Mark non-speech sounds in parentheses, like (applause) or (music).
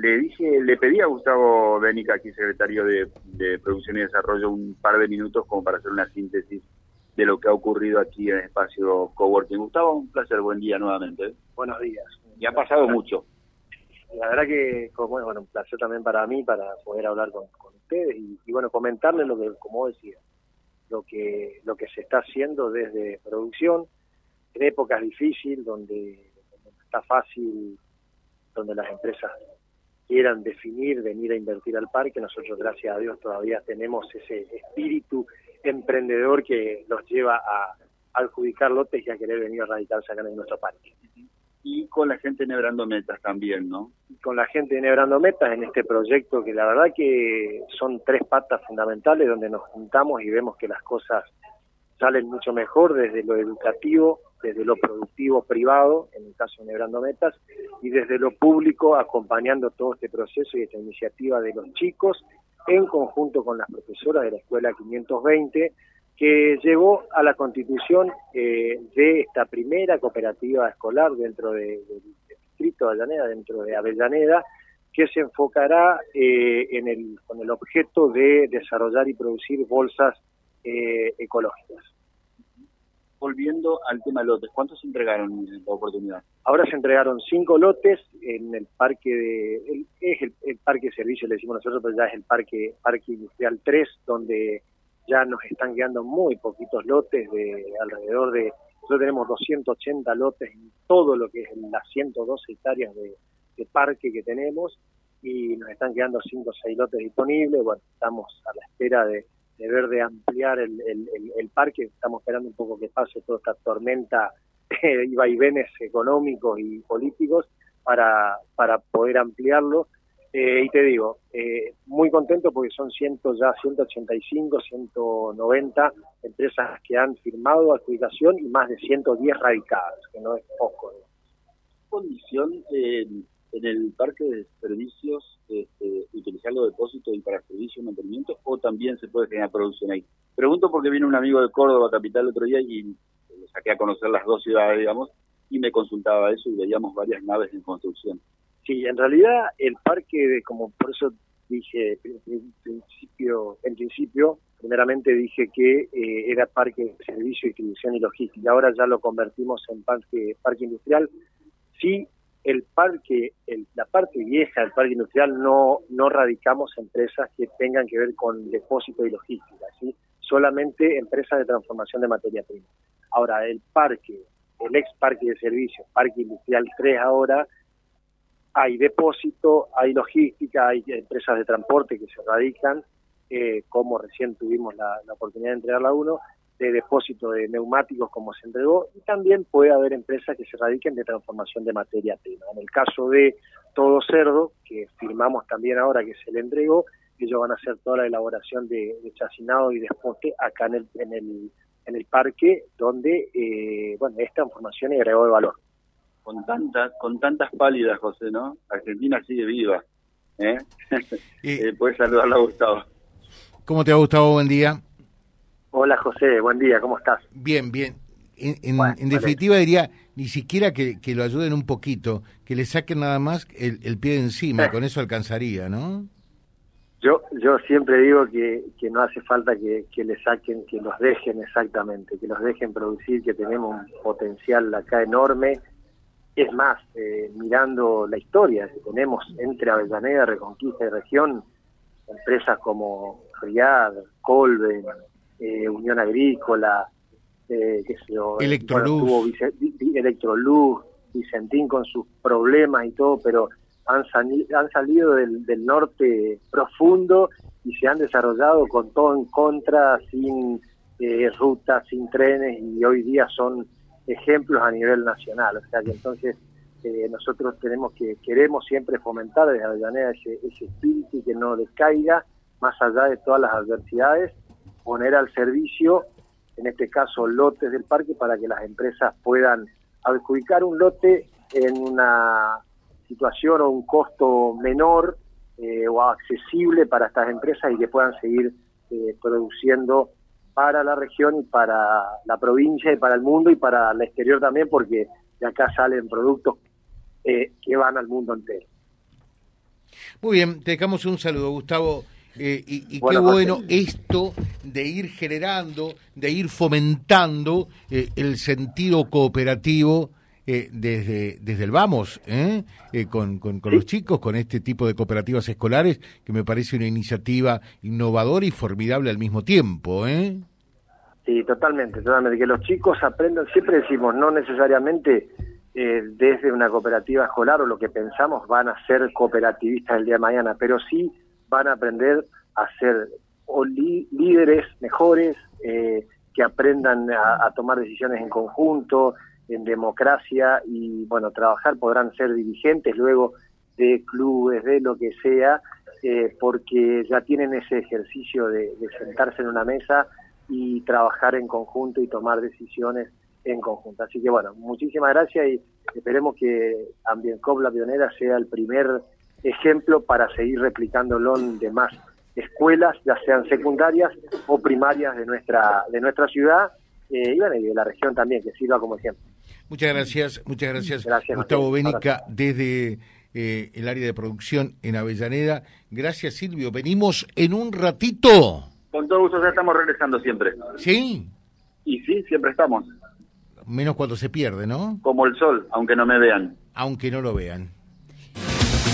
le dije, le pedí a Gustavo Benica, aquí secretario de, Producción y Desarrollo, un par de minutos como para hacer una síntesis de lo que ha ocurrido aquí en el espacio Coworking. Gustavo, un placer, buen día nuevamente. Buenos días. Y ha pasado mucho. La verdad que, como, bueno, un placer también para mí, para poder hablar con, ustedes y, bueno, comentarles lo que, como decía, lo que, lo que se está haciendo desde producción en épocas difíciles donde, donde está fácil, donde las empresas quieran definir, venir a invertir al parque, nosotros gracias a Dios todavía tenemos ese espíritu emprendedor que los lleva a adjudicar lotes y a querer venir a radicarse acá en nuestro parque. Y con la gente Nebrando Metas también, ¿no? Con la gente de Nebrando Metas en este proyecto que la verdad que son tres patas fundamentales donde nos juntamos y vemos que las cosas salen mucho mejor desde lo educativo, desde lo productivo privado, en el caso de Nebrando Metas, y desde lo público acompañando todo este proceso y esta iniciativa de los chicos en conjunto con las profesoras de la Escuela 520, que llevó a la constitución eh, de esta primera cooperativa escolar dentro del distrito de Avellaneda, dentro de Avellaneda, que se enfocará eh, en el, con el objeto de desarrollar y producir bolsas eh, ecológicas volviendo al tema de lotes, ¿cuántos se entregaron en la oportunidad? Ahora se entregaron cinco lotes en el parque de, es el, parque servicio, le decimos nosotros, pero ya es el parque, parque industrial 3, donde ya nos están quedando muy poquitos lotes de alrededor de, nosotros tenemos 280 lotes en todo lo que es las 112 hectáreas de, de parque que tenemos y nos están quedando 5 o 6 lotes disponibles, bueno, estamos a la espera de de ver de ampliar el, el, parque. Estamos esperando un poco que pase toda esta tormenta y vaivenes económicos y políticos para, para poder ampliarlo. Eh, y te digo, eh, muy contento porque son ciento, ya 185, 190 empresas que han firmado adjudicación y más de 110 radicadas, que no es poco. condición eh, en el parque de servicios este, utilizar los depósitos y para servicio y mantenimiento o también se puede generar producción ahí? Pregunto porque vino un amigo de Córdoba, capital, el otro día y saqué a conocer las dos ciudades, digamos, y me consultaba eso y veíamos varias naves en construcción. Sí, en realidad el parque, como por eso dije en principio, en principio primeramente dije que eh, era parque de servicio, distribución y logística. Ahora ya lo convertimos en parque, parque industrial. Sí el parque, la parte vieja del parque industrial no, no radicamos empresas que tengan que ver con depósito y logística, solamente empresas de transformación de materia prima. Ahora, el parque, el ex parque de servicios, parque industrial 3 ahora, hay depósito, hay logística, hay empresas de transporte que se radican, eh, como recién tuvimos la, la oportunidad de entregarla a uno, de depósito de neumáticos como se entregó y también puede haber empresas que se radiquen de transformación de materia prima. En el caso de Todo Cerdo, que firmamos también ahora que se le entregó, ellos van a hacer toda la elaboración de, chacinado y desposte acá en el, en el, en el parque donde, eh, bueno, es transformación y agregó de valor. Con, tantas con tantas pálidas, José, ¿no? Argentina sigue viva. ¿eh? (laughs) eh puedes saludarla, Gustavo. ¿Cómo te ha gustado? Buen día. Hola José, buen día, ¿cómo estás? Bien, bien. En, definitiva diría, ni siquiera que, lo ayuden un poquito, que le saquen nada más el, pie de encima, (laughs) con eso alcanzaría, ¿no? Yo, yo siempre digo que, que no hace falta que, le saquen, que los dejen exactamente, que los dejen producir, que tenemos un potencial acá enorme. Es más, eh, mirando la historia que tenemos entre Avellaneda, Reconquista y Región, empresas como Riad, Colben, eh, Unión Agrícola, eh, qué sé yo, Electroluz. Electroluz, Vicentín con sus problemas y todo, pero han, han salido del, norte profundo y se han desarrollado con todo en contra, sin eh, rutas, sin trenes y hoy día son ejemplos a nivel nacional. O sea que entonces eh, nosotros tenemos que, queremos siempre fomentar desde Avellaneda ese, ese espíritu y que no descaiga más allá de todas las adversidades poner al servicio, en este caso, lotes del parque para que las empresas puedan adjudicar un lote en una situación o un costo menor eh, o accesible para estas empresas y que puedan seguir eh, produciendo para la región y para la provincia y para el mundo y para el exterior también, porque de acá salen productos eh, que van al mundo entero. Muy bien, te dejamos un saludo, Gustavo. Eh, y, qué bueno esto de ir generando, de ir fomentando eh, el sentido cooperativo eh, desde, desde el vamos, con, con, los chicos, con este tipo de cooperativas escolares, que me parece una iniciativa innovadora y formidable al mismo tiempo. Sí, totalmente, totalmente. Que los chicos aprendan, siempre decimos, no necesariamente desde una cooperativa escolar o lo que pensamos van a ser cooperativistas el día de mañana, pero sí van a aprender a ser líderes mejores, eh, que aprendan a, tomar decisiones en conjunto, en democracia y, bueno, trabajar, podrán ser dirigentes luego de clubes, de lo que sea, eh, porque ya tienen ese ejercicio de, sentarse en una mesa y trabajar en conjunto y tomar decisiones en conjunto. Así que bueno, muchísimas gracias y esperemos que Ambiencop La Pionera sea el primer ejemplo para seguir replicándolo en demás escuelas, ya sean secundarias o primarias de nuestra de nuestra ciudad eh, y, de la región también, que sirva como ejemplo. Muchas gracias, muchas gracias, Gustavo Bénica desde eh, el área de producción en Avellaneda. Gracias Silvio, venimos en un ratito. Con todo gusto, ya estamos regresando siempre. ¿Sí? Y sí, siempre estamos. Menos cuando se pierde, ¿no? Como el sol, aunque no me vean. Aunque no lo vean.